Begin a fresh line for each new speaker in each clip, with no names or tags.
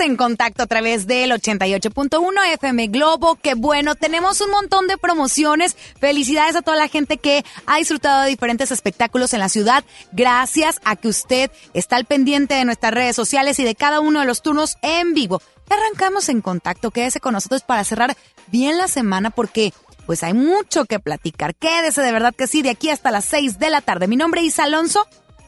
en contacto a través del 88.1 FM Globo. Qué bueno, tenemos un montón de promociones. Felicidades a toda la gente que ha disfrutado de diferentes espectáculos en la ciudad. Gracias a que usted está al pendiente de nuestras redes sociales y de cada uno de los turnos en vivo. Arrancamos en contacto. Quédese con nosotros para cerrar bien la semana porque pues hay mucho que platicar. Quédese de verdad que sí, de aquí hasta las 6 de la tarde. Mi nombre es Alonso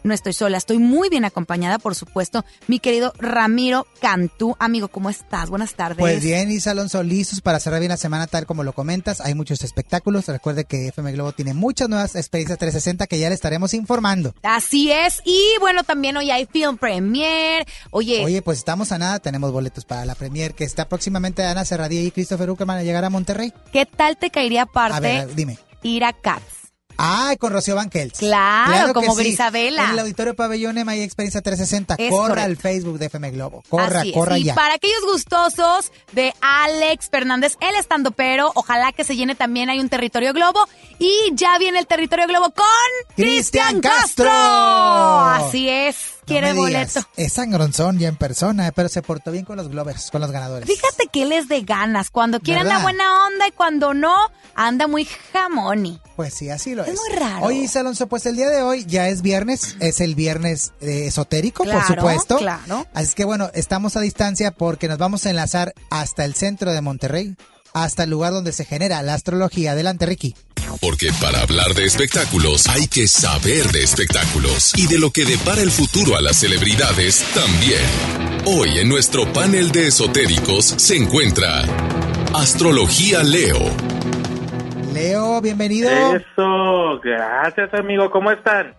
no estoy sola, estoy muy bien acompañada, por supuesto, mi querido Ramiro Cantú. Amigo, ¿cómo estás? Buenas tardes.
Pues bien, Isa Alonso, listos para cerrar bien la semana tal como lo comentas. Hay muchos espectáculos. Recuerde que FM Globo tiene muchas nuevas experiencias 360 que ya le estaremos informando.
Así es. Y bueno, también hoy hay Film Premier. Oye.
Oye, pues estamos a nada. Tenemos boletos para la Premier que está próximamente Ana Serradilla y Christopher Uckerman a llegar a Monterrey.
¿Qué tal te caería aparte
A ver, dime.
ir a Cats?
Ah, con Rocío Banquels.
Claro, como
que sí.
Grisabela.
En el Auditorio Pabellón Ema y Experiencia 360.
Es
corra
correcto.
al Facebook de FM Globo. Corra,
Así es.
corra
y
ya.
para aquellos gustosos de Alex Fernández, el estando pero, ojalá que se llene también hay un territorio globo. Y ya viene el territorio globo con
Cristian Castro.
Así es. Quiere boleto.
Es sangronzón ya en persona, pero se portó bien con los Glovers, con los ganadores.
Fíjate que él es de ganas. Cuando quiere anda
¿Verdad?
buena onda y cuando no, anda muy jamoni.
Pues sí, así lo es.
Es muy raro.
Oye, Isa Alonso, pues el día de hoy ya es viernes, es el viernes eh, esotérico,
Claro,
por supuesto.
claro.
Así que bueno, estamos a distancia porque nos vamos a enlazar hasta el centro de Monterrey, hasta el lugar donde se genera la astrología. Adelante, Ricky.
Porque para hablar de espectáculos hay que saber de espectáculos y de lo que depara el futuro a las celebridades también. Hoy en nuestro panel de esotéricos se encuentra Astrología Leo.
Leo, bienvenido.
Eso, gracias amigo, ¿cómo están?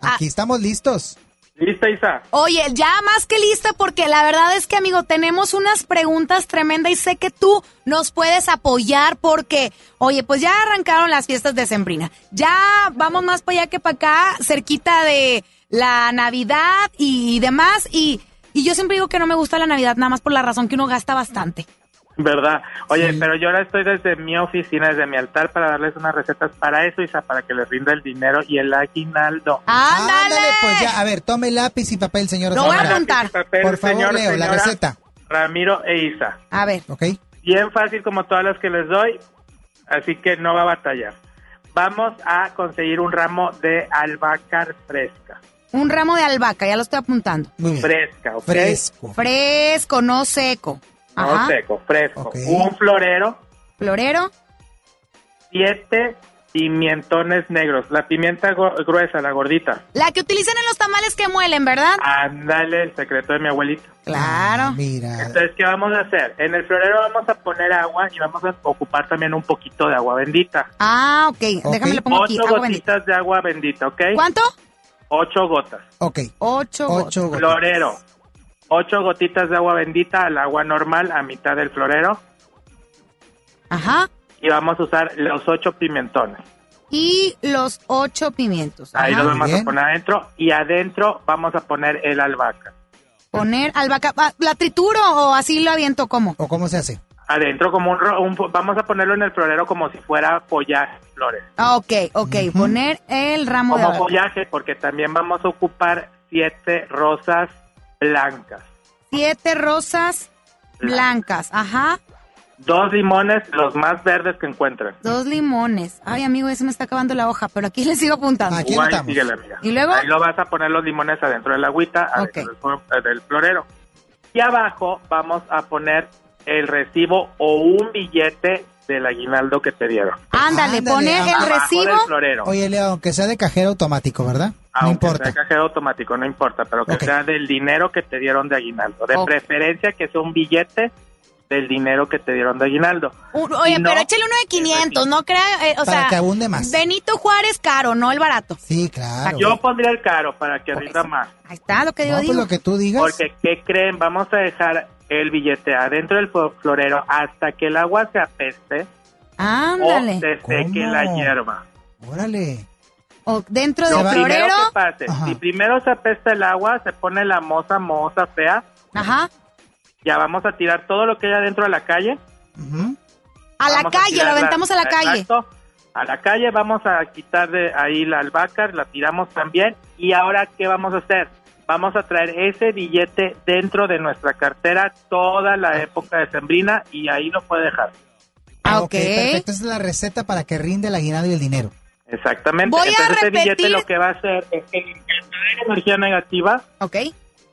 Ah.
Aquí estamos listos.
¿Lista Isa?
Oye, ya más que lista porque la verdad es que, amigo, tenemos unas preguntas tremendas y sé que tú nos puedes apoyar porque, oye, pues ya arrancaron las fiestas de Sembrina. Ya vamos más para allá que para acá, cerquita de la Navidad y demás. Y, y yo siempre digo que no me gusta la Navidad, nada más por la razón que uno gasta bastante.
¿Verdad? Oye,
Sí.
pero yo ahora estoy desde mi oficina, desde mi altar, para darles unas recetas para eso, Isa, para que les rinda el dinero y el aguinaldo.
¡Ándale!
pues ya, a ver, tome lápiz y papel, señor.
Lo voy a apuntar.
Papel,
Por favor,
señor,
Leo, la receta.
Ramiro e Isa.
A ver,
¿Ok?
Bien fácil como todas las que les doy, así que no va a batallar. Vamos a conseguir un ramo de albahaca fresca.
un ramo de albahaca, ya lo estoy apuntando.
Muy bien.
Fresca, ¿ok?
Fresco.
Fresco, no seco.
No seco, fresco. Un florero,
Florero.
siete pimientones negros. La pimienta gruesa, la gordita.
La que utilizan en los tamales que muelen, ¿verdad?
Ándale, el secreto de mi abuelita.
Claro.
Ah, mira.
Entonces, ¿qué vamos a hacer? En el florero vamos a poner agua y vamos a ocupar también un poquito de agua bendita.
Ah, ok.
Ok.
Déjame le pongo aquí.
Ocho
Agua bendita.
gotitas de agua bendita, ¿ok?
¿Cuánto?
Ocho gotas.
Ok.
Ocho. gotas.
Ocho gotas.
Florero. Ocho gotitas de agua bendita al agua normal a mitad del florero.
Ajá.
Y vamos a usar los ocho pimentones.
Y los ocho pimientos.
Ahí los vamos
Bien.
a poner adentro. Y adentro vamos a poner el albahaca.
Poner albahaca. Ah, ¿La trituro o así lo aviento como?
¿O cómo se hace?
Adentro como un, ro- un- Vamos a ponerlo en el florero como si fuera follaje, flores.
Ah, ok, ok. Poner el ramo de
Como
albahaca.
follaje porque también vamos a ocupar siete rosas blancas.
Siete rosas blancas. Ajá.
Dos limones, los más verdes que encuentren.
Dos limones. Ay, amigo, se me está acabando la hoja, pero aquí le sigo apuntando.
Aquí
Guay,
anotamos.
síguele, amiga.
¿Y luego?
Ahí lo vas a poner los limones adentro de la agüita, adentro del, eh, del florero. Y abajo vamos a poner el recibo o un billete del aguinaldo que te dieron.
Ándale,
Ándale,
poner el recibo.
del florero.
Oye, Leo, aunque sea de cajero automático, ¿verdad? No
Aunque
importa.
sea cajero automático, no importa, pero que sea del dinero que te dieron de aguinaldo. De preferencia que sea un billete del dinero que te dieron de aguinaldo.
Un- oye,
no,
pero échale uno de 500, no crea, eh, o
Para
sea,
que abunde más.
Benito Juárez caro, no el barato.
Sí, claro.
Yo pondría el caro para que rinda más.
Ahí está lo que yo
no, pues
digo.
lo que tú digas.
Porque, ¿qué creen? Vamos a dejar el billete adentro del flo- florero hasta que el agua se apeste
Ándale.
o se seque
¿Cómo?
la hierba.
Órale.
O dentro del
va-
Primero
florero.
que pase,
Ajá.
si primero se apesta el agua, se pone la moza, moza fea,
Ajá.
ya vamos a tirar todo lo que hay adentro a la calle.
A la calle, lo aventamos a la calle.
Exacto. A la calle vamos a quitar de ahí la albahaca, la tiramos también. Y ahora, ¿qué vamos a hacer? Vamos a traer ese billete dentro de nuestra cartera toda la época de Sembrina y ahí lo puede dejar.
Ah, ok.
Perfecto. Esa es la receta para que rinde el aguinaldo y el dinero.
Exactamente.
Voy a
Entonces ese
repetir-
billete lo que va a hacer es que limpiar la energía negativa
Ok.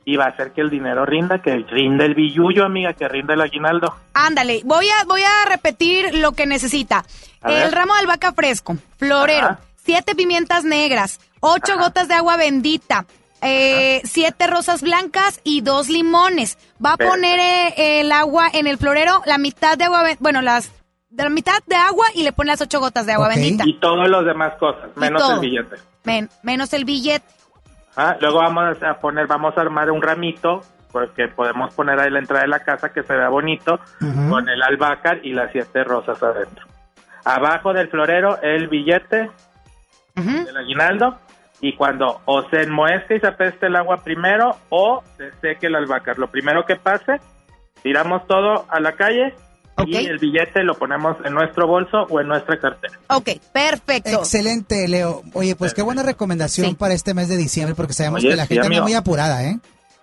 y va a hacer que el dinero rinda, que rinde el billullo, amiga, que rinde el aguinaldo.
Ándale, voy a, voy a repetir lo que necesita.
A ver.
El ramo de albahaca fresco, florero,
Ajá.
siete pimientas negras, ocho gotas de agua bendita, eh, siete rosas blancas y dos limones. Va a poner eh, el agua en el florero, la mitad de agua, bueno, las de la mitad de agua y le pone las ocho gotas de agua bendita.
Y todas las demás cosas, menos el billete.
Men- menos el billete.
Ah, Luego vamos a poner, vamos a armar un ramito, porque podemos poner ahí la entrada de la casa que se vea bonito, con el albahaca y las siete rosas adentro. Abajo del florero el billete del aguinaldo y cuando o se enmuesque y se apeste el agua primero o se seque el albahaca. Lo primero que pase, tiramos todo a la calle Y el billete lo ponemos en nuestro bolso o en nuestra cartera.
Ok, perfecto.
Excelente, Leo. Oye, pues qué buena recomendación
Sí.
para este mes de diciembre, porque sabemos
Oye,
que la
sí,
gente anda
amigo.
muy apurada, ¿eh?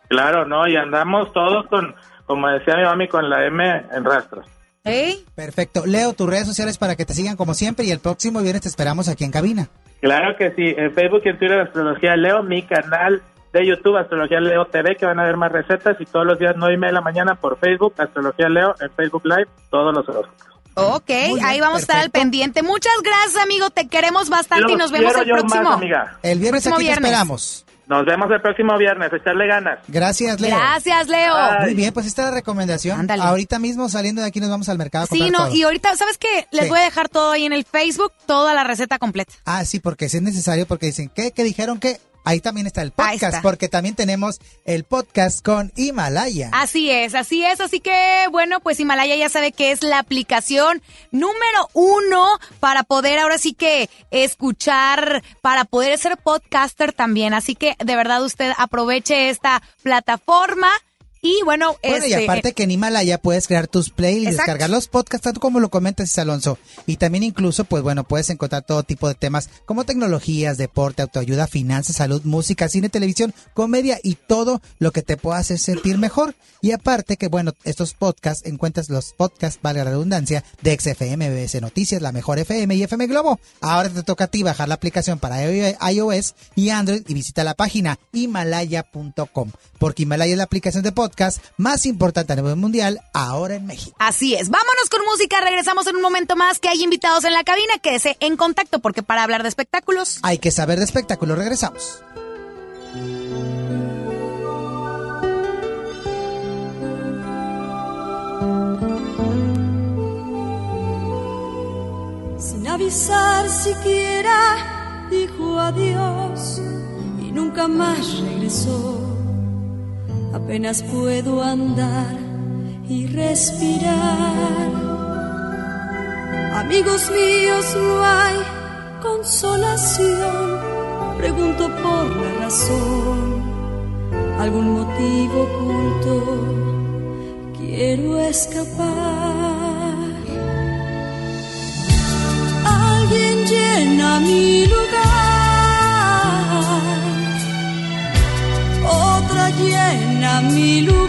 Claro, ¿no? Y andamos todos con, como decía mi mami, con la M en rastros.
¿Eh?
Perfecto. Leo, tus redes sociales para que te sigan como siempre y el próximo viernes te esperamos aquí en cabina.
Claro que sí, en Facebook y en Twitter Astrología Leo, mi canal de YouTube Astrología Leo TV, que van a ver más recetas y todos los días 9 y media de la mañana por Facebook, Astrología Leo, en Facebook Live, todos los horóscopos.
Ok,
bien,
ahí vamos a estar al pendiente. Muchas gracias, amigo. Te queremos bastante y nos vemos el próximo.
más, amiga.
El viernes
Próximo
aquí
viernes.
te esperamos.
Nos vemos el próximo viernes, echarle ganas.
Gracias, Leo.
Gracias, Leo.
Ay.
Muy bien, pues esta es la recomendación.
Ándale.
Ahorita mismo saliendo de aquí nos vamos al mercado a
Sí, no,
todo.
y ahorita, ¿sabes qué? Les
Sí.
voy a dejar todo ahí en el Facebook, toda la receta completa.
Ah, sí, porque si es necesario, porque dicen, ¿qué? ¿Qué dijeron que? Ahí también está el podcast,
está.
porque también tenemos el podcast con Himalaya.
Así es, así es. Así que, bueno, pues Himalaya ya sabe que es la aplicación número uno para poder ahora sí que escuchar, para poder ser podcaster también. Así que, de verdad, usted aproveche esta plataforma. Y bueno,
Bueno, y
este,
aparte que en Himalaya puedes crear tus playlists, descargar los podcasts, tanto como lo comentas, Alonso. Y también incluso, pues bueno, puedes encontrar todo tipo de temas como tecnologías, deporte, autoayuda, finanzas, salud, música, cine, televisión, comedia y todo lo que te pueda hacer sentir mejor. Y aparte que, bueno, estos podcasts, encuentras los podcasts, valga la redundancia, de XFM, BBC Noticias, La Mejor FM y FM Globo. Ahora te toca a ti bajar la aplicación para iOS y Android y visita la página himalaya.com. Porque Himalaya es la aplicación de podcast más importante a nivel mundial ahora en México.
Así es. Vámonos con música. Regresamos en un momento más que hay invitados en la cabina. Quédese en contacto porque para hablar de espectáculos.
Hay que saber de espectáculo. Regresamos.
Sin avisar siquiera dijo adiós y nunca más regresó. Apenas puedo andar y respirar. Amigos míos, no hay consolación. Pregunto por la razón, algún motivo oculto. Quiero escapar. Alguien llena mi lugar. Llena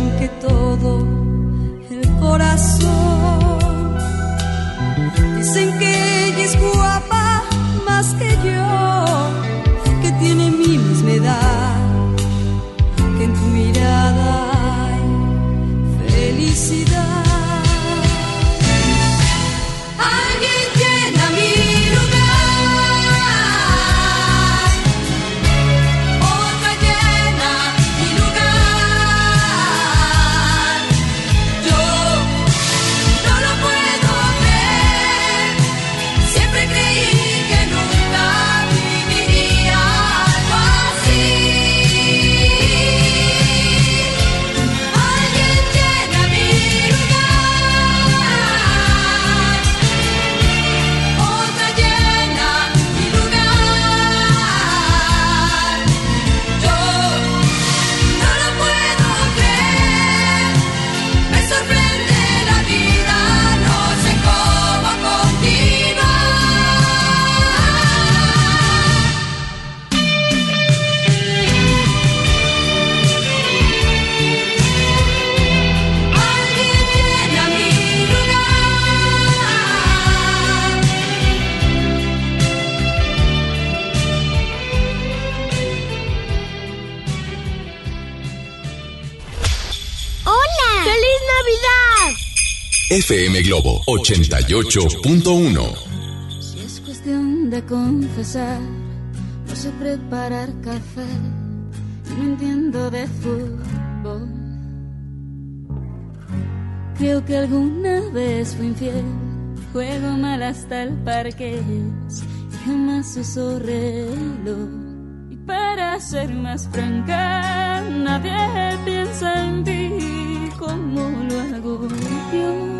arranque todo el corazón. Dicen que ella es guapa más que yo, que tiene mi misma edad, que en tu mirada hay felicidad.
FM Globo 88.1.
Si es cuestión de confesar, no sé preparar café, no entiendo de fútbol. Creo que alguna vez fui infiel, juego mal hasta el parque, y jamás uso reloj. Y para ser más franca, nadie piensa en ti como lo hago yo,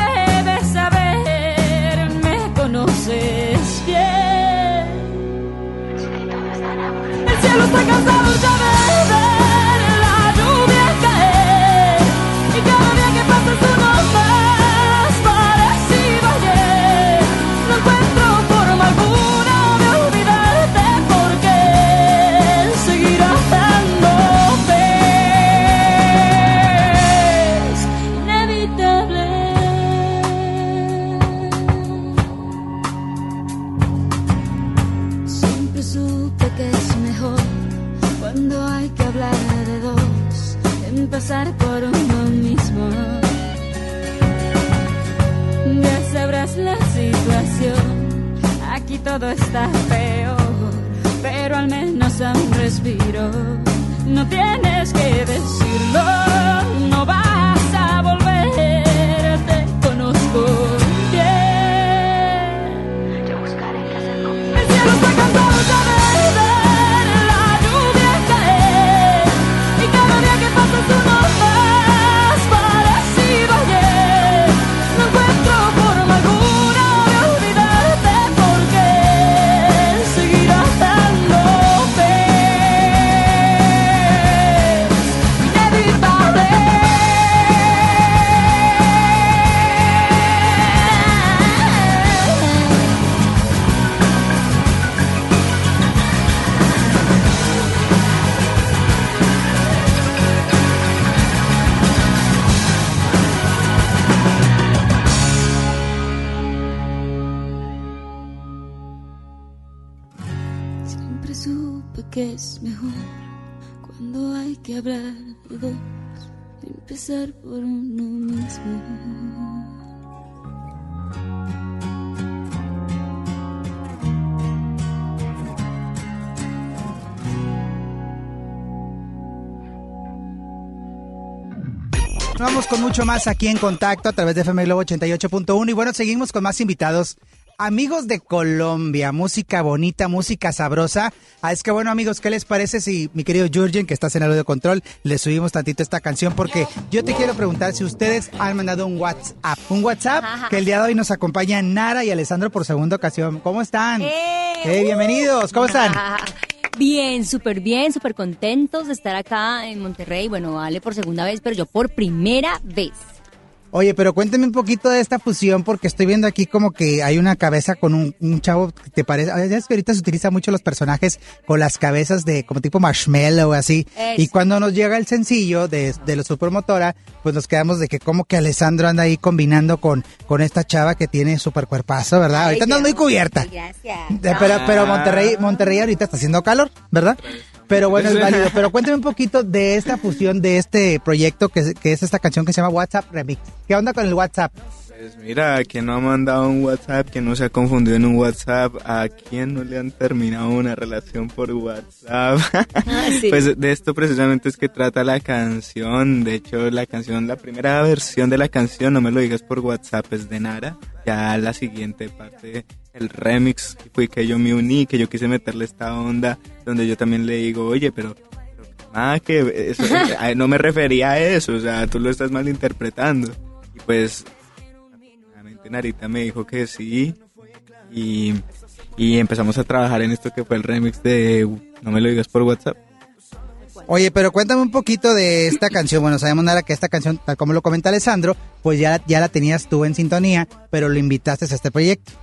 conoces bien. El cielo está cansado ya de ver todo está peor, pero al menos a un respiro. No empezar por uno mismo.
Vamos con mucho más aquí en contacto a través de FM Globo 88.1 y bueno, seguimos con más invitados. Amigos de Colombia, música bonita, música sabrosa. Ah, es que bueno, amigos, ¿qué les parece si mi querido Jurgen, que estás en el audio control, le subimos tantito esta canción? Porque yo te quiero preguntar si ustedes han mandado un WhatsApp. Un WhatsApp que el día de hoy nos acompaña Nara y Alessandro por segunda ocasión. ¿Cómo están? Eh, bienvenidos, ¿cómo están?
Bien, súper bien, súper contentos de estar acá en Monterrey. Bueno, Ale por segunda vez, pero yo por primera vez.
Oye, pero cuénteme un poquito de esta fusión porque estoy viendo aquí como que hay una cabeza con un, un chavo que te parece, ah, ya es que ahorita se utiliza mucho los personajes con las cabezas de como tipo marshmallow así.
Eso.
Y cuando nos llega el sencillo de, de los Supermotora, pues nos quedamos de que como que Alessandro anda ahí combinando con, con esta chava que tiene super cuerpazo, ¿verdad? Ahorita andas muy cubierta.
Gracias.
Pero, pero Monterrey, Monterrey ahorita está haciendo calor, ¿verdad? Pero bueno, es válido. Pero cuéntame un poquito de esta fusión, de este proyecto que, es- que es esta canción que se llama WhatsApp Remix. ¿Qué onda con el WhatsApp?
Pues mira, ¿quién no ha mandado un WhatsApp? ¿Quién no se ha confundido en un WhatsApp? ¿A quién no le han terminado una relación por WhatsApp?
sí.
Pues de esto precisamente es que trata la canción. De hecho, la canción, la primera versión de la canción, no me lo digas por WhatsApp, es de Nara. Ya la siguiente parte, el remix, fue que yo me uní, que yo quise meterle esta onda, donde yo también le digo, oye, pero... Ah, que eso, eh, no me refería a eso, o sea, tú lo estás malinterpretando. Y pues Narita me dijo que sí y, y empezamos a trabajar en esto que fue el remix de No me lo digas por WhatsApp.
Oye, pero cuéntame un poquito de esta canción. Bueno, sabemos nada que esta canción, tal como lo comenta Alessandro, pues ya, ya la tenías tú en sintonía, pero lo invitaste a este proyecto.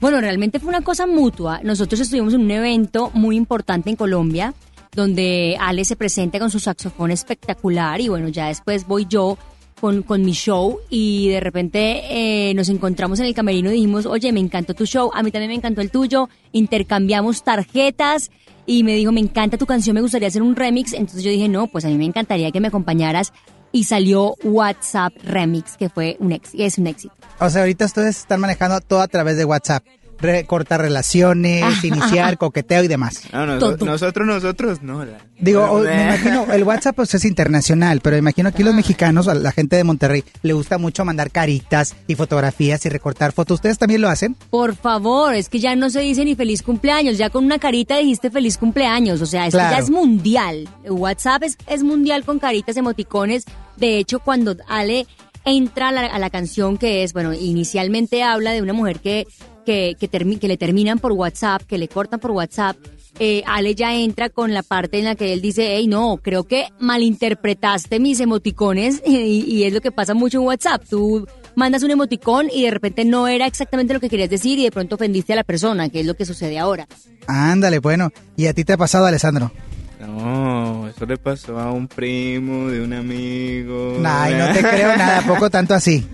Bueno, realmente fue una cosa mutua. Nosotros estuvimos en un evento muy importante en Colombia, donde Ale se presenta con su saxofón espectacular y bueno, ya después voy yo con, con mi show y de repente eh, nos encontramos en el camerino y dijimos, oye, me encantó tu show, a mí también me encantó el tuyo, intercambiamos tarjetas y me dijo, me encanta tu canción, me gustaría hacer un remix, entonces yo dije, no, pues a mí me encantaría que me acompañaras y salió WhatsApp Remix, que fue un éxito, es un éxito.
O sea, ahorita ustedes están manejando todo a través de WhatsApp. Re- cortar relaciones, iniciar, coqueteo y demás.
No, no,
Todo.
nosotros, nosotros, no. la-
Digo, me imagino, el WhatsApp pues es internacional, pero imagino aquí los mexicanos, a la gente de Monterrey, le gusta mucho mandar caritas y fotografías y recortar fotos. ¿Ustedes también lo hacen?
Por favor, es que ya no se dice ni feliz cumpleaños, ya con una carita dijiste feliz cumpleaños, o sea, esto
Claro.
ya es mundial. WhatsApp es, es mundial con caritas, emoticones. De hecho, cuando Ale entra a la, a la canción que es, bueno, inicialmente habla de una mujer que, que, que, termi- que le terminan por WhatsApp, que le cortan por WhatsApp. eh, Ale ya entra con la parte en la que él dice, hey, no, creo que malinterpretaste mis emoticones y, y es lo que pasa mucho en WhatsApp. Tú mandas un emoticón y de repente no era exactamente lo que querías decir y de pronto ofendiste a la persona, que es lo que sucede ahora.
Ándale, bueno. ¿Y a ti te ha pasado, Alessandro?
No, eso le pasó a un primo de un amigo.
Ay, no te creo nada, poco tanto así.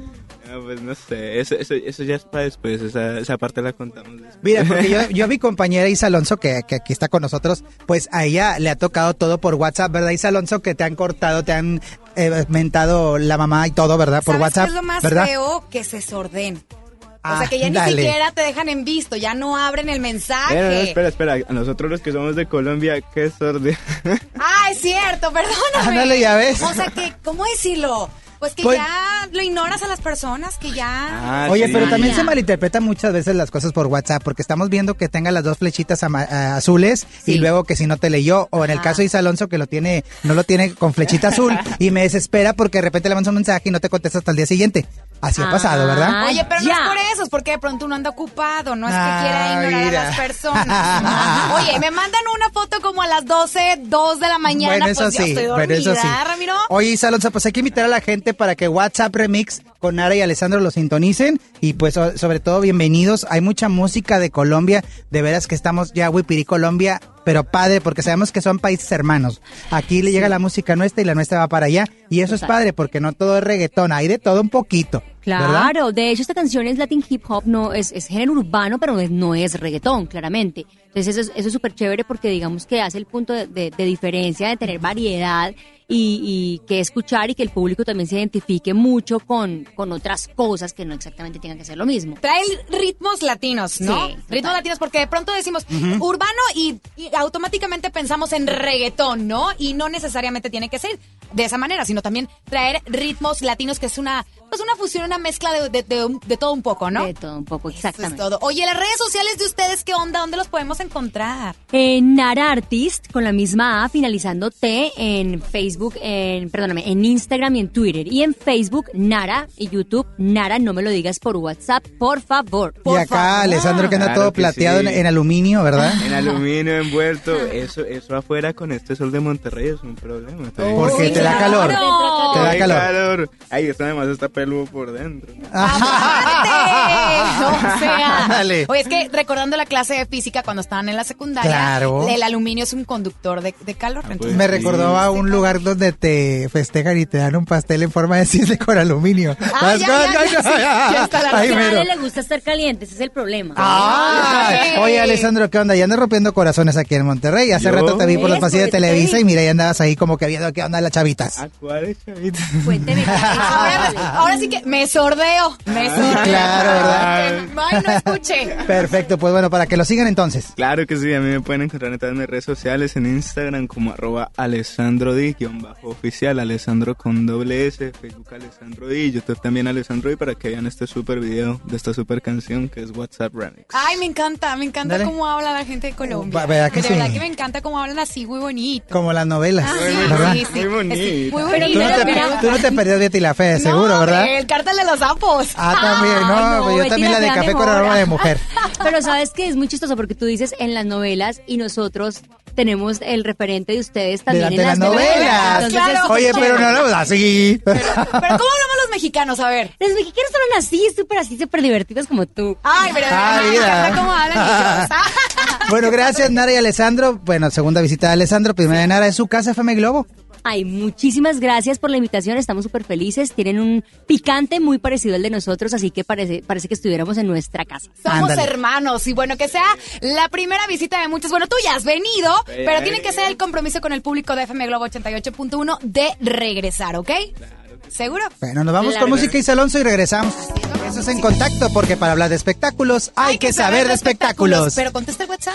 No, pues no sé, eso, eso, eso ya es para después, esa, esa parte la contamos después.
Mira, porque yo, yo a mi compañera Isa Alonso, que, que aquí está con nosotros, pues a ella le ha tocado todo por WhatsApp, ¿verdad, Isa Alonso? Que te han cortado, te han eh, mentado la mamá y todo, ¿verdad? Por
¿Sabes
WhatsApp,
qué es lo más
¿verdad?
feo? Que se sorden. O
Ah,
sea, que ya ni siquiera te dejan en visto, ya no abren el mensaje.
Espera, espera, a nosotros los que somos de Colombia, qué sordi.
Ah, es cierto, perdóname.
Ándale, ya ves.
O sea que, ¿cómo decirlo? Pues que
Pues-
ya lo ignoras a las personas, que ya...
Ah,
Oye,
sí.
pero también se malinterpretan muchas veces las cosas por WhatsApp, porque estamos viendo que tenga las dos flechitas ama- a- azules y luego que si no te leyó, o en el caso de Isa Alonso que lo tiene, no lo tiene con flechita azul y me desespera porque de repente le mandas un mensaje y no te contesta hasta el día siguiente. Así ha pasado, ¿verdad?
Ah,
Oye, pero no es por eso, es porque de pronto uno anda ocupado, no es que
Ah,
quiera ignorar
mira.
a las personas. Oye, me mandan una foto como a las 12, 2 de la mañana,
bueno, eso
pues yo
sí,
estoy
bueno, eso sí.
dormida, Ramiro.
Oye, Isa Alonso, pues hay que invitar a la gente para que WhatsApp Remix con Nara y Alessandro lo sintonicen y pues sobre todo bienvenidos. Hay mucha música de Colombia, de veras que estamos ya Wipiri Colombia, pero padre porque sabemos que son países hermanos. Aquí le llega la música nuestra y la nuestra va para allá y eso es padre porque no todo es reggaetón, hay de todo un poquito.
Claro, de hecho esta canción es Latin Hip Hop, no es, es género urbano, pero no es, no claramente. Entonces eso es eso es súper chévere porque digamos que hace el punto de, de- de diferencia, de tener variedad y, y que escuchar y que el público también se identifique mucho con, con otras cosas que no exactamente tengan que ser lo mismo.
Trae ritmos latinos, ¿no?
Sí,
ritmos latinos porque de pronto decimos urbano y, y automáticamente pensamos en reggaetón, ¿no? Y no necesariamente tiene que ser de esa manera, sino también traer ritmos latinos que es una pues una fusión, una mezcla de, de- de de todo un poco, ¿no?
De todo un poco,
Eso es
exactamente.
todo. Oye, las redes sociales de ustedes, ¿qué onda? ¿Dónde los podemos encontrar?
En Nara Artist, con la misma A, finalizando T, en Facebook, en, perdóname, en Instagram y en Twitter. Y en Facebook, Nara, y YouTube, Nara, no me lo digas por WhatsApp, por favor.
Y acá
favor.
Alessandro que anda
Claro
todo
que
plateado
sí.
en, en aluminio, ¿verdad?
En aluminio envuelto, eso, eso afuera con este sol de Monterrey es un problema. Está.
Porque
Sí,
te da
claro.
calor. Te da
Ay,
calor.
Ay, esto además está peludo por dentro.
¡Aparte! O sea,
Ándale.
oye, es que recordando la clase de física cuando estaban en la secundaria,
Claro.
el aluminio es un conductor de, de calor.
Ah,
entonces-
Me
Sí.
recordó a un lugar donde te festejan y te dan un pastel en forma de cisne con aluminio.
Ah, ya, ya, ya,
le gusta estar caliente, ese es el problema.
Ah,
Ay.
oye Alessandro, ¿qué onda? Ya andas rompiendo corazones aquí en Monterrey. Hace
Yo.
rato te vi por los pasillos de Televisa
vi.
y mira, ya andabas ahí como que viendo qué onda las chavitas.
¿A cuál chavita?
Cuénteme.
Ahora, ahora sí que me sordeo, me sordeo.
claro, ¿verdad?
Ay, no escuché.
Perfecto, pues bueno, para que lo sigan entonces.
Claro que sí, a mí me pueden encontrar en todas mis redes sociales, en Instagram como arroba alessandro di, guion bajo oficial, alessandro con doble S, Facebook alessandro di, YouTube también alessandro di para que vean este super video de esta super canción que es WhatsApp Remix.
Ay, me encanta, me encanta
Dale.
cómo habla la gente de Colombia.
Va- ¿verdad que
de
sí?
verdad que me encanta cómo hablan así, muy bonito.
Como las novelas,
Ah,
Muy
sí,
¿verdad?
sí, sí.
Muy bonito.
Muy
Pero
Tú
bonito.
no, te,
Mira,
tú no te perdías Betty la Fe,
No,
seguro, ¿verdad?
El cártel de los sapos.
Ah, también, no,
no,
pues yo
Betty
también
la
de café con aroma de mujer.
Pero sabes que es muy chistoso porque tú dices en las novelas y nosotros tenemos el referente de ustedes también
de
en
las
las
novelas.
Entonces,
Claro.
Oye, pero no hablamos así.
Pero ¿cómo hablamos los mexicanos? A ver.
Los mexicanos son así, súper así, súper divertidos como tú.
Ay, pero
Ah, mira.
cómo hablan ellos.
Bueno, gracias Nara y Alessandro. Bueno, segunda visita de Alessandro, primera de Nara, es su casa FM Globo.
Ay, muchísimas gracias por la invitación, estamos súper felices. Tienen un picante muy parecido al de nosotros, así que parece, parece que estuviéramos en nuestra casa.
Somos
Ándale.
hermanos y bueno, que sea la primera visita de muchos. Bueno, tú ya has venido, pero tiene que ser el compromiso con el público de FM Globo 88.1 de regresar, ¿ok? ¿Seguro?
Bueno, nos vamos
Claro.
con música y Alonso y regresamos. Eso es en contacto, porque para hablar de espectáculos hay, que saber de espectáculos.
Pero contesta el WhatsApp.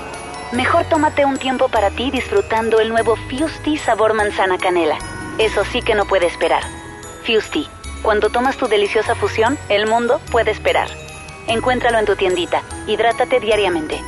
Mejor tómate un tiempo para ti disfrutando el nuevo Fusti sabor manzana canela. Eso sí que no puede esperar. Fusti, cuando tomas tu deliciosa fusión, el mundo puede esperar. Encuéntralo en tu tiendita. Hidrátate diariamente.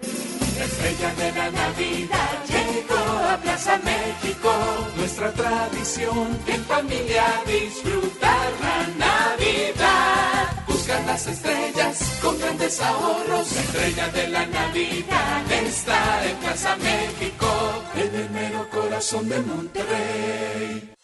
Estrella de la Navidad llegó a Plaza México. Nuestra tradición en familia disfrutar la Navidad. Buscar las estrellas con grandes ahorros. La estrella de la Navidad está en Plaza México. En el mero corazón de Monterrey.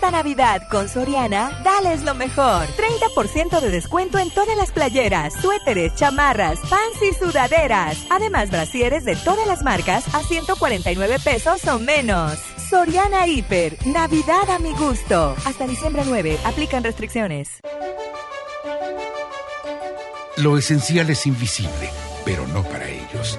Esta Navidad con Soriana, dales lo mejor. 30% de descuento en todas las playeras, suéteres, chamarras, pants y sudaderas. Además, brasieres de todas las marcas a 149 pesos o menos. Soriana Hiper, Navidad a mi gusto. Hasta diciembre 9, aplican restricciones.
Lo esencial es invisible, pero no para ellos.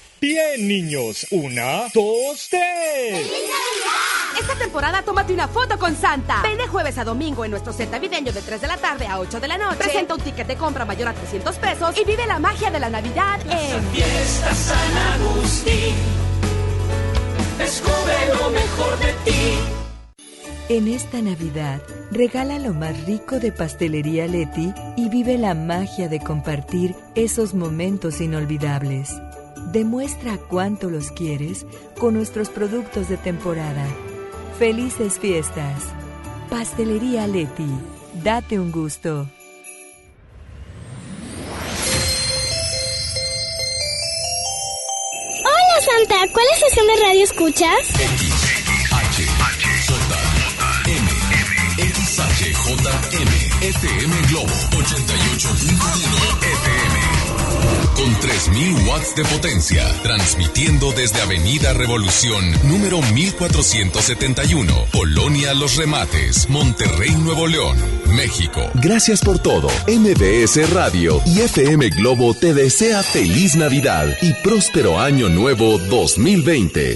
Bien, niños. Una, dos, tres.
Esta temporada tómate una foto con Santa. Ven de jueves a domingo en nuestro set navideño de 3 de la tarde a 8 de la noche. Presenta un ticket de compra mayor a 300 pesos y vive la magia de la Navidad en
Fiesta San Agustín. Descubre lo mejor de ti.
En esta Navidad, regala lo más rico de Pastelería Leti y vive la magia de compartir esos momentos inolvidables. Demuestra cuánto los quieres con nuestros productos de temporada. Felices fiestas. Pastelería Leti. Date un gusto.
Hola Santa, ¿cuál estación de radio escuchas?
XHJM, FM Globo 88.1 FM. Con 3000 watts de potencia, transmitiendo desde Avenida Revolución, número 1471, Colonia Los Remates, Monterrey, Nuevo León, México.
Gracias por todo. MBS Radio y FM Globo te desea feliz Navidad y próspero año nuevo 2020.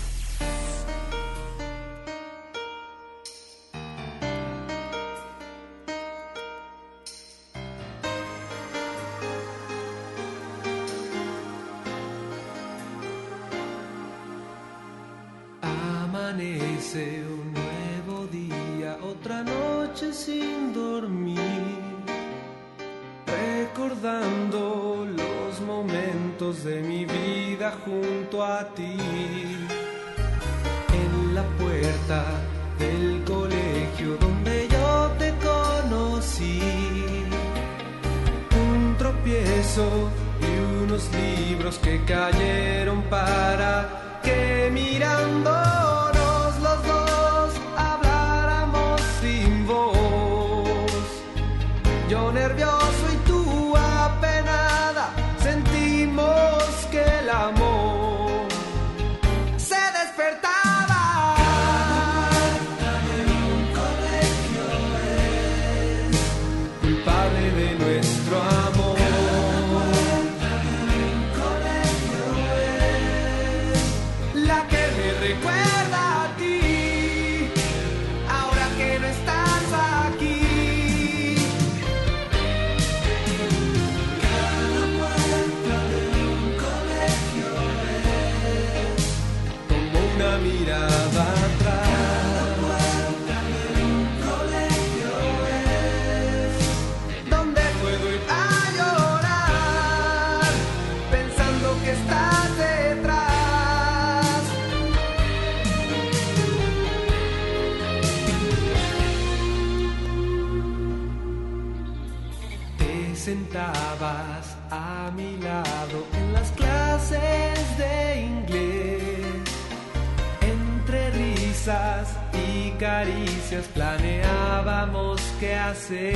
planeábamos qué hacer.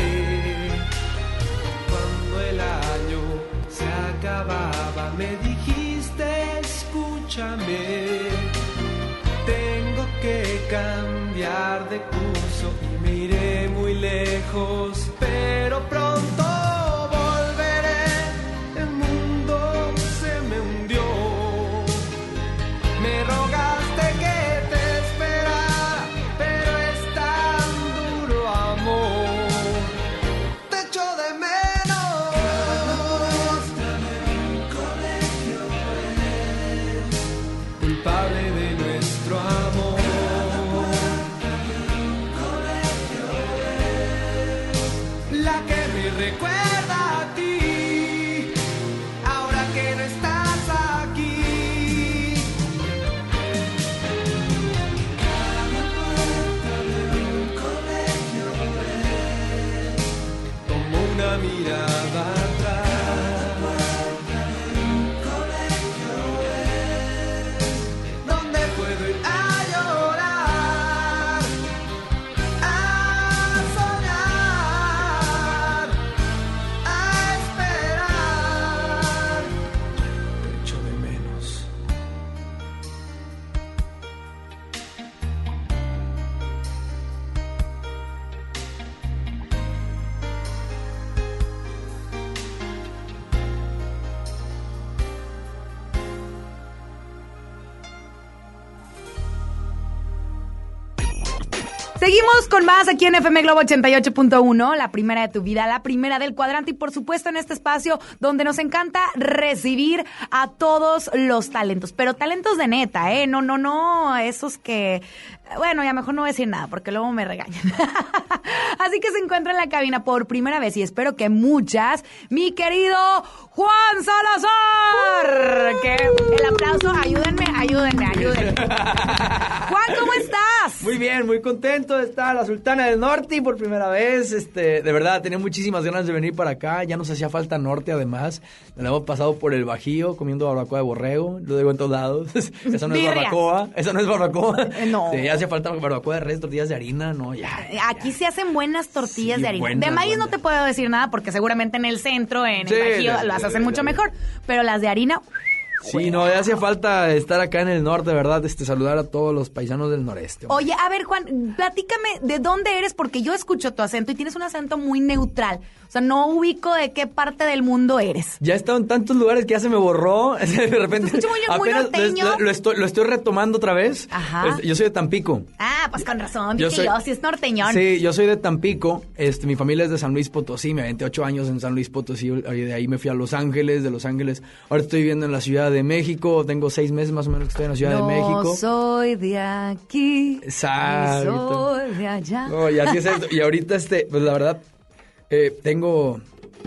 Cuando el año se acababa me dijiste escúchame. Tengo que cambiar de curso y me iré muy lejos, pero pronto
Con más aquí en FM Globo 88.1, la primera de tu vida, la primera del cuadrante y por supuesto en este espacio donde nos encanta recibir a todos los talentos, pero talentos de neta, ¿eh? No, no, no, esos que... Bueno, ya mejor no voy a decir nada porque luego me regañan. Así que se encuentra en la cabina por primera vez y espero que muchas, mi querido Juan Salazar. Que el aplauso, ayúdenme, ayúdenme, ayúdenme. Juan, ¿cómo estás?
Muy bien, muy contento de estar a la Sultana del Norte y por primera vez, este, de verdad, tenía muchísimas ganas de venir para acá, ya nos hacía falta norte además, nos lo hemos pasado por el Bajío comiendo barbacoa de borrego, lo digo en todos lados, esa no es barbacoa, esa no es barbacoa,
no.
Sí, hace falta barbacoa de res, tortillas de harina, no, ya.
Aquí se hacen buenas tortillas
Sí,
de harina.
buenas,
de maíz no te puedo decir nada porque seguramente en el centro, en
Sí,
el Bajío, las hacen mucho mejor. Pero las de harina,
Sí, no, hacía falta estar acá en el norte, verdad, este, saludar a todos los paisanos del noreste.
Oye, a ver, Juan, platícame de dónde eres, porque yo escucho tu acento y tienes un acento muy neutral. O sea, no ubico de qué parte del mundo eres.
Ya he estado en tantos lugares que ya se me borró. De repente.
Te escucho muy- muy
apenas
norteño.
lo, lo estoy, lo estoy retomando otra vez.
Ajá.
Yo soy de Tampico.
Ah, pues con razón,
Yo soy-
yo, si es norteñón.
Sí, yo soy de Tampico. Este, mi familia es de San Luis Potosí. Me aventé ocho años en San Luis Potosí. y De ahí me fui a Los Ángeles. De Los Ángeles. Ahora estoy viviendo en la Ciudad de México. Tengo seis meses más o menos que estoy en la Ciudad
no
de México.
soy de aquí.
Exacto.
soy de allá.
No, y así es esto. Y ahorita, este, pues la verdad, eh, tengo,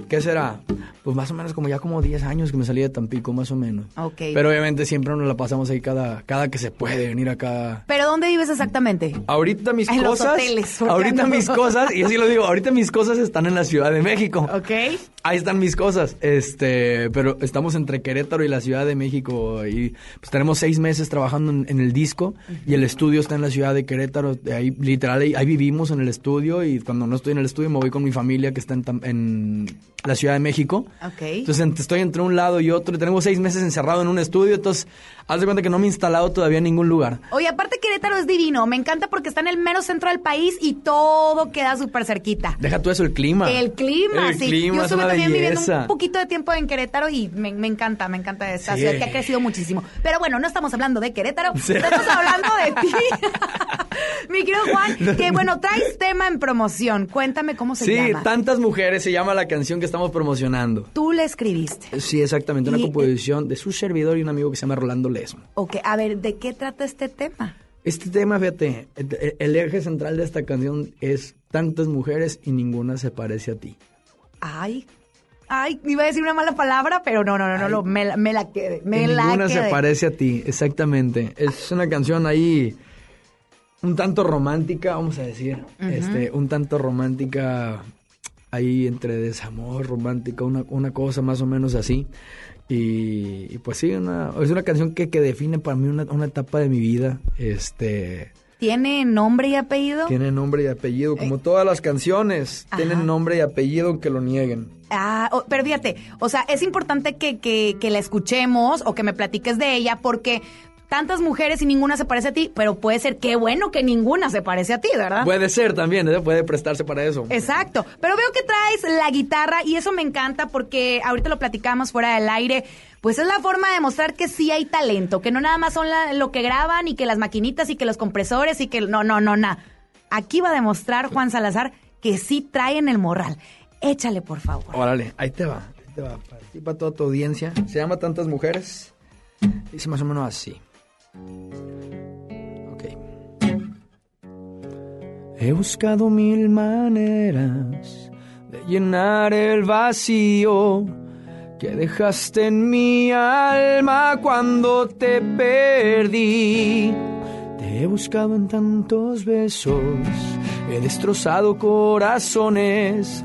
¿qué será? Pues más o menos como ya como 10 años que me salí de Tampico, más o menos.
Ok.
Pero obviamente siempre nos la pasamos ahí cada, cada que se puede venir acá.
¿Pero dónde vives exactamente?
Ahorita mis
En los
cosas,
hoteles, porque
ahorita mis cosas, y así lo digo, ahorita mis cosas están en la Ciudad de México.
Ok.
Ahí están mis cosas, este, pero estamos entre Querétaro y la Ciudad de México y pues tenemos seis meses trabajando en, en el disco y el estudio está en la Ciudad de Querétaro, de ahí literal ahí, ahí vivimos en el estudio y cuando no estoy en el estudio me voy con mi familia que está en la Ciudad de México.
Ok.
Entonces ent- estoy entre un lado y otro tenemos seis meses encerrado en un estudio, entonces haz de cuenta que no me he instalado todavía en ningún lugar.
Oye, aparte Querétaro es divino. Me encanta porque está en el mero centro del país y todo queda súper cerquita.
Deja tú eso, el clima.
El clima,
El
sí.
clima
Yo
es
estuve también viviendo un poquito de tiempo en Querétaro y me, me encanta, me encanta esta
Sí.
ciudad que ha crecido muchísimo. Pero bueno, no estamos hablando de Querétaro,
Sí.
estamos hablando de ti. Mi querido Juan, que bueno, traes tema en promoción. Cuéntame cómo se
Sí,
llama.
tantas mujeres se llama la canción que estamos promocionando.
Tú le escribiste.
Sí, exactamente, una
Y-
composición de su servidor y un amigo que se llama Rolando Lesmo.
Ok, a ver, ¿de qué trata este tema?
Este tema, fíjate, el, el eje central de esta canción es tantas mujeres y ninguna se parece a ti.
Ay, ay, iba a decir una mala palabra, pero no, no, no, no, me, la- me la quedé, me
Que
la
ninguna se parece a ti, exactamente. Es una canción ahí un tanto romántica, vamos a decir, este, un tanto romántica ahí entre desamor, romántica, una, una cosa más o menos así. Y, y pues sí, una, es una canción que, que define para mí una, una etapa de mi vida. Este
¿Tiene nombre y apellido?
tiene nombre y apellido, como todas las canciones,
Ajá.
tienen nombre y apellido aunque lo nieguen.
Ah, o- pero fíjate, o sea, es importante que, que, que la escuchemos o que me platiques de ella porque tantas mujeres y ninguna se parece a ti, pero puede ser qué bueno que ninguna se parece a ti, ¿verdad?
Puede ser también, ¿eh? puede prestarse para eso.
Exacto, pero veo que traes la guitarra y eso me encanta porque ahorita lo platicamos fuera del aire, pues es la forma de demostrar que sí hay talento, que no nada más son la- lo que graban y que las maquinitas y que los compresores y que no, no, no, nada. Aquí va a demostrar Juan Salazar que sí traen el morral. Échale, por favor.
Órale, ahí te va, ahí te va, para ti, para toda tu audiencia. Se llama Tantas Mujeres. Dice más o menos así. He buscado mil maneras de llenar el vacío que dejaste en mi alma cuando te perdí. Te he buscado en tantos besos, he destrozado corazones,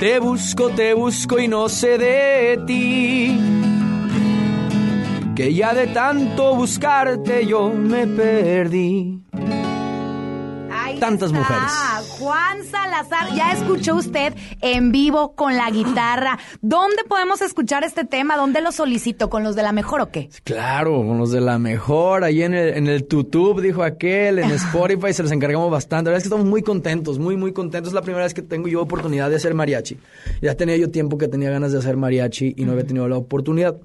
Te busco, te busco y no sé de ti. Que ya de tanto buscarte yo me perdí. Tantas mujeres.
Ah, Juan Salazar, ya escuchó usted en vivo con la guitarra. ¿Dónde podemos escuchar este tema? ¿Dónde lo solicito? ¿Con los de la mejor o qué?
Claro, con los de la mejor, ahí en el, en el YouTube, dijo aquel, en Spotify se los encargamos bastante. La verdad es que estamos muy contentos, muy, muy contentos. Es la primera vez que tengo yo oportunidad de hacer mariachi. Ya tenía yo tiempo que tenía ganas de hacer mariachi y no había tenido la oportunidad.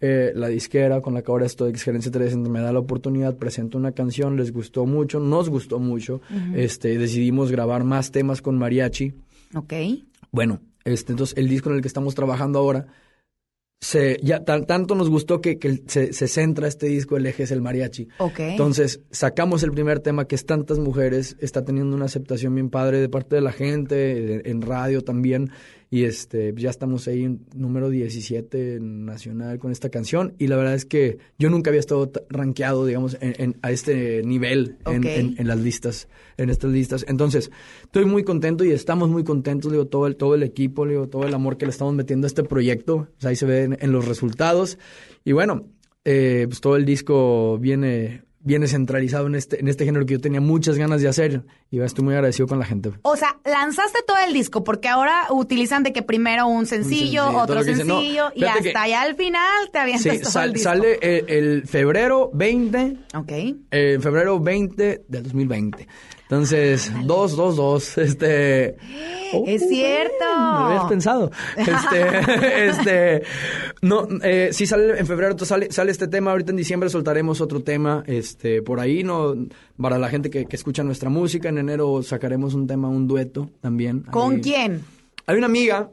Eh, la disquera con la que ahora estoy, Exgerencia 3, me da la oportunidad, presento una canción, les gustó mucho, nos gustó mucho. Este Decidimos grabar más temas con mariachi.
Ok.
Bueno, este, entonces el disco en el que estamos trabajando ahora, se, ya tan- tanto nos gustó que, que se, se centra este disco, el eje es el mariachi.
Ok.
Entonces, sacamos el primer tema que es Tantas Mujeres, está teniendo una aceptación bien padre de parte de la gente, en radio también, y este, ya estamos ahí en número 17 nacional con esta canción, y la verdad es que yo nunca había estado rankeado, digamos, en- en- a este nivel en,
Ok.
en- en las listas, en estas listas. Entonces, estoy muy contento y estamos muy contentos, digo, todo el, todo el equipo, digo, todo el amor que le estamos metiendo a este proyecto, o sea, ahí se ve en, en los resultados, y bueno, eh, pues todo el disco viene viene centralizado en este en este género que yo tenía muchas ganas de hacer y estoy muy agradecido con la gente.
O sea, lanzaste todo el disco porque ahora utilizan de que primero un sencillo, otro
dicen. No,
sencillo y hasta
que-
allá al final te avientas
Sí,
todo
sal-
el disco.
sale el, el febrero 20,
Ok.
eh, febrero 20 del 2020. Entonces, 2, 2, 2, este...
es cierto.
No habías pensado. Este, este, no, eh, sí sale en febrero, sale, sale este tema. Ahorita en diciembre soltaremos otro tema, este, por ahí, no, para la gente que, que escucha nuestra música. En enero sacaremos un tema, un dueto también.
¿Con
Ahí-
quién?
Hay una amiga,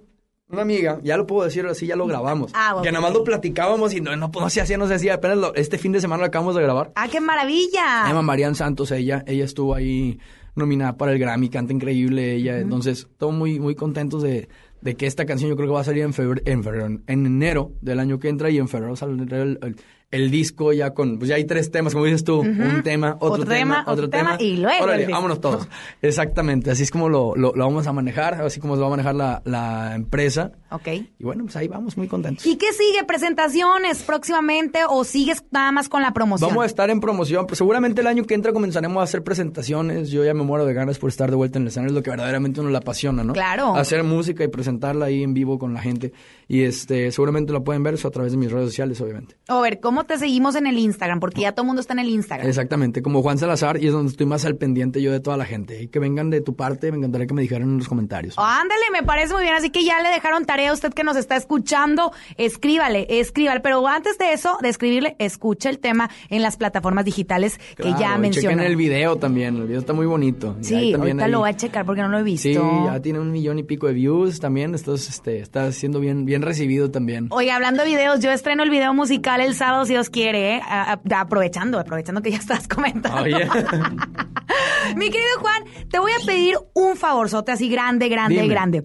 una amiga, ya lo puedo decir así, ya lo grabamos.
Ah, ok.
Que nada más lo platicábamos y no, no, no se hacía, no se hacía. Apenas lo- este fin de semana lo acabamos de grabar.
Ah, qué maravilla.
Se llama Marian Santos, ella, ella estuvo ahí nominada para el Grammy, canta increíble ella, entonces estamos muy, muy contentos de, de que esta canción yo creo que va a salir en febrero, en febrero, en enero del año que entra y en febrero saldrá el, el- el disco ya con, pues ya hay tres temas, como dices tú, un tema, otro,
Otro
tema,
tema,
otro
tema,
tema,
y luego
Órale, vámonos todos. Exactamente, así es como lo, lo, lo vamos a manejar, así como se va a manejar la, la empresa.
Ok.
Y bueno, pues ahí vamos, muy contentos.
¿Y qué sigue? ¿Presentaciones próximamente o sigues nada más con la promoción?
Vamos a estar en promoción. Pues seguramente el año que entra comenzaremos a hacer presentaciones. Yo ya me muero de ganas por estar de vuelta en el escenario. Es lo que verdaderamente uno le apasiona, ¿no?
Claro.
Hacer música y presentarla ahí en vivo con la gente. Y este, seguramente lo pueden ver eso a través de mis redes sociales, obviamente.
A ver, ¿cómo te seguimos en el Instagram? Porque ya todo el mundo está en el Instagram.
Exactamente, como Juan Salazar, y es donde estoy más al pendiente yo de toda la gente. Y que vengan de tu parte, me encantaría que me dijeran en los comentarios.
Ándale, me parece muy bien. Así que ya le dejaron tarea a usted que nos está escuchando. Escríbale, escríbale. Pero antes de eso, de escribirle, escucha el tema en las plataformas digitales que ya mencionó.
chequen el video también, el video está muy bonito. Ahí
Sí,
también
ahorita
ahí-
lo voy a checar porque no lo he visto.
Sí, ya tiene un millón y pico de views también, entonces este, está siendo bien, bien recibido también.
Oye, hablando de videos, yo estreno el video musical el sábado, si Dios quiere, ¿eh? A- a- aprovechando, aprovechando que ya estás comentando. Mi querido Juan, te voy a pedir un favorzote así grande, grande,
Dime.
grande.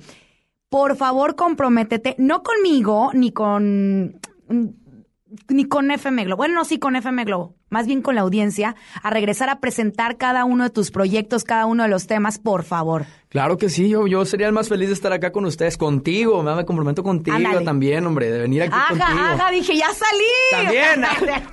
Por favor, comprométete, no conmigo, ni con... Ni con FM Globo. Bueno, no, sí con FM Globo. Más bien con la audiencia, a regresar a presentar cada uno de tus proyectos, cada uno de los temas, por favor.
Claro que sí, yo, yo sería el más feliz de estar acá con ustedes, contigo, me, me comprometo contigo
Ándale.
también, hombre, de venir aquí contigo.
Ajá, ajá, dije, ya salí.
También,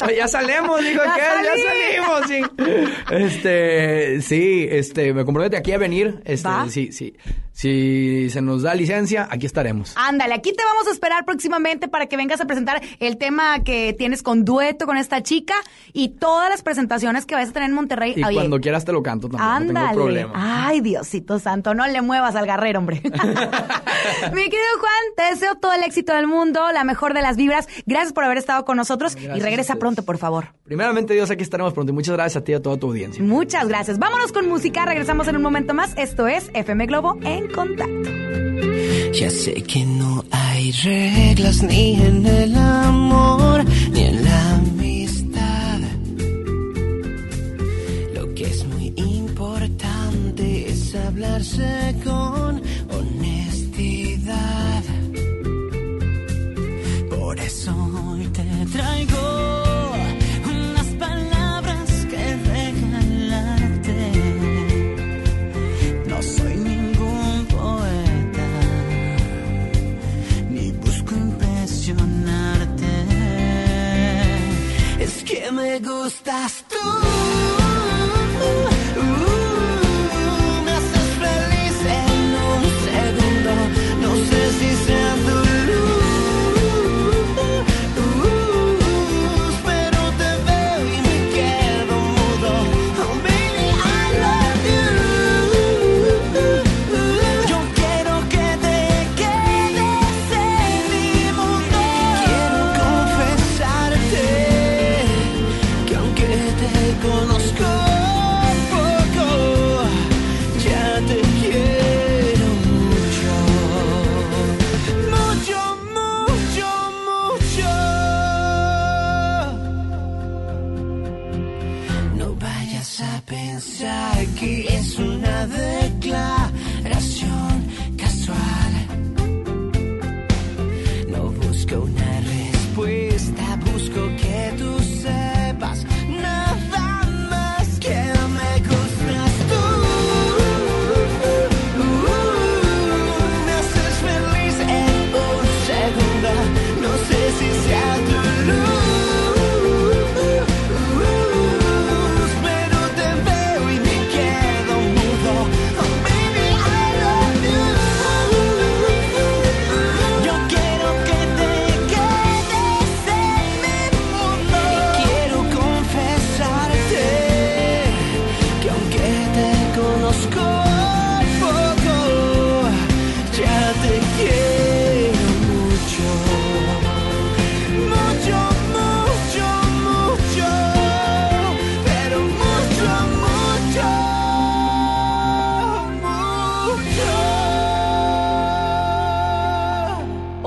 ya salimos, dijo aquel, ya salimos, sí. Este, sí, este, me comprometo aquí a venir, este,
¿Va?
sí, sí. Si se nos da licencia, aquí estaremos.
Ándale, aquí te vamos a esperar próximamente para que vengas a presentar el tema que tienes con dueto con esta chica y todas las presentaciones que vas a tener en Monterrey.
Y
Oye,
cuando quieras te lo canto también, no tengo problema.
Ay, Diosito santo, no le muevas al guerrero, hombre. Mi querido Juan, te deseo todo el éxito del mundo, la mejor de las vibras. Gracias por haber estado con nosotros y
Gracias
regresa pronto, por favor.
Primeramente, Dios, aquí estaremos pronto y muchas gracias a ti y a toda tu audiencia.
Muchas gracias. Vámonos con música, regresamos en un momento más. Esto es FM Globo en contacto.
Ya sé que no hay reglas ni en el amor ni con honestidad. Por eso hoy te traigo unas palabras que regalarte. No soy ningún poeta, ni busco impresionarte. Es que me gustas tú.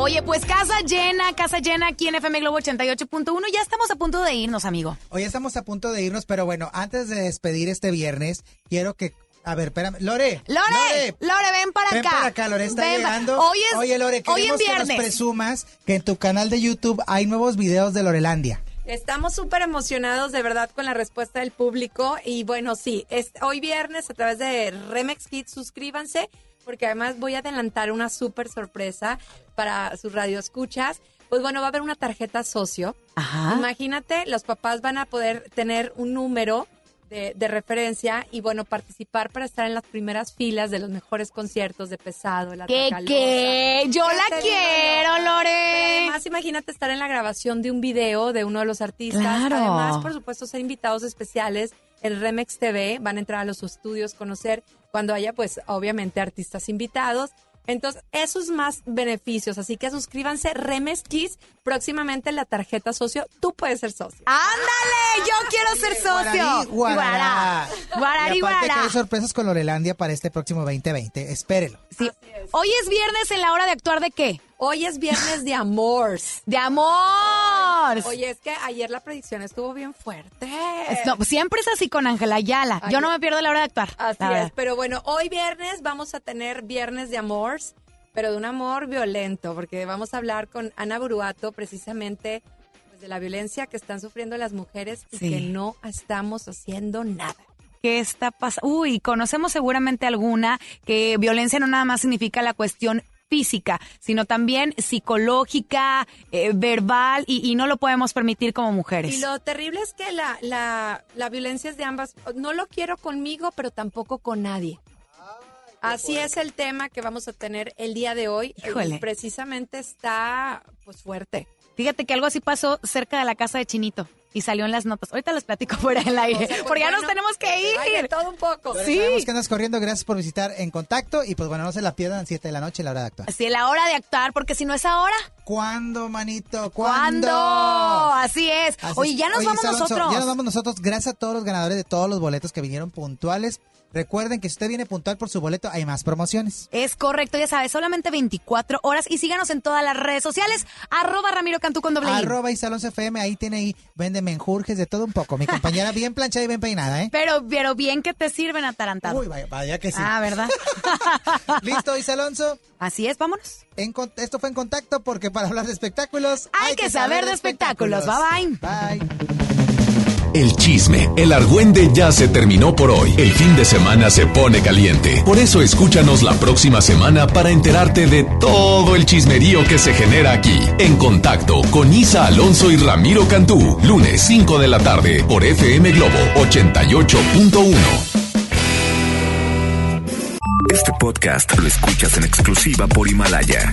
Oye, pues casa llena, casa llena aquí en FM Globo 88.1. Ya estamos a punto de irnos, amigo.
Hoy estamos a punto de irnos, pero bueno, antes de despedir este viernes, quiero que. A ver, espérame. Lore.
Lore, Lore, ven para
Ven
acá.
para acá, Lore, está
Ven
llegando.
Hoy es,
Oye, Lore,
hoy
queremos
en
que nos
viernes.
presumas que en tu canal de YouTube hay nuevos videos de Lorelandia.
Estamos súper emocionados de verdad con la respuesta del público y bueno, sí, es hoy viernes a través de Remex Kids, suscríbanse porque además voy a adelantar una súper sorpresa para sus radioescuchas. Pues bueno, va a haber una tarjeta socio. Imagínate, los papás van a poder tener un número de, de referencia y bueno, participar para estar en las primeras filas de los mejores conciertos de pesado. La
¿Qué, qué? Yo
¿Qué
la quiero? Lore.
Además, imagínate estar en la grabación de un video de uno de los artistas.
Claro.
Además, por supuesto, ser invitados especiales en Remex TV. Van a entrar a los estudios, conocer cuando haya, pues, obviamente, artistas invitados. Entonces, esos más beneficios. Así que suscríbanse, Remex Kids. Próximamente la tarjeta socio. Tú puedes ser socio.
¡Ándale! Yo quiero ser socio.
Guarará.
Guararí,
Y aparte que
guarará.
hay sorpresas con Lorelandia para este próximo 2020. Espérelo.
Sí. Hoy es viernes en la hora de actuar de qué?
Hoy es viernes de amores.
De amor.
Oye, es que ayer la predicción estuvo bien fuerte.
No, siempre es así con Ángela Ayala. Yo no me pierdo la hora de actuar.
Así es, pero bueno, hoy viernes vamos a tener viernes de amores, pero de un amor violento, porque vamos a hablar con Ana Buruato precisamente pues, de la violencia que están sufriendo las mujeres y
Sí.
que no estamos haciendo nada.
¿Qué está pasando? Uy, conocemos seguramente alguna que violencia no nada más significa la cuestión física, sino también psicológica, eh, verbal, y, y no lo podemos permitir como mujeres.
Y lo terrible es que la, la, la violencia es de ambas. No lo quiero conmigo, pero tampoco con nadie. Así es el tema que vamos a tener el día de hoy.
Híjole.
Y precisamente está pues fuerte.
Fíjate que algo así pasó cerca de la casa de Chinito y salió en las notas. Ahorita les platico fuera del aire, porque ya nos tenemos que ir.
De todo un poco.
Pero
Sí.
Sabemos que andas corriendo. Gracias por visitar En Contacto. Y pues bueno, no se la pierdan 7 de la noche, la hora de actuar.
Así es la hora de actuar, porque si no es ahora,
¿Cuándo, manito?
¿cuándo?
¿Cuándo?
Así es.
Así
Oye, ya nos
Oye,
vamos
Alonso,
nosotros.
Ya nos vamos nosotros. Gracias a todos los ganadores de todos los boletos que vinieron puntuales. Recuerden que si usted viene puntual por su boleto, hay más promociones.
Es correcto, ya sabes, solamente 24 horas y síganos en todas las redes sociales, arroba Ramiro Cantú con doble I.
Arroba Isalón FM, ahí tiene ahí, vende menjurjes de todo un poco. Mi compañera bien planchada y bien peinada, ¿eh?
Pero, pero bien que te sirven atarantado.
Uy, vaya, vaya que sí.
Ah, ¿verdad?
¿Listo, Isa Alonso?
Así es, vámonos.
En esto fue en contacto porque para hablar de espectáculos
Hay que saber de espectáculos. Bye, bye.
Bye.
El chisme, el argüende ya se terminó por hoy. El fin de semana se pone caliente. Por eso escúchanos la próxima semana para enterarte de todo el chismerío que se genera aquí. En contacto con Isa Alonso y Ramiro Cantú. Lunes 5 de la tarde por FM Globo 88.1.
Este podcast lo escuchas en exclusiva por Himalaya.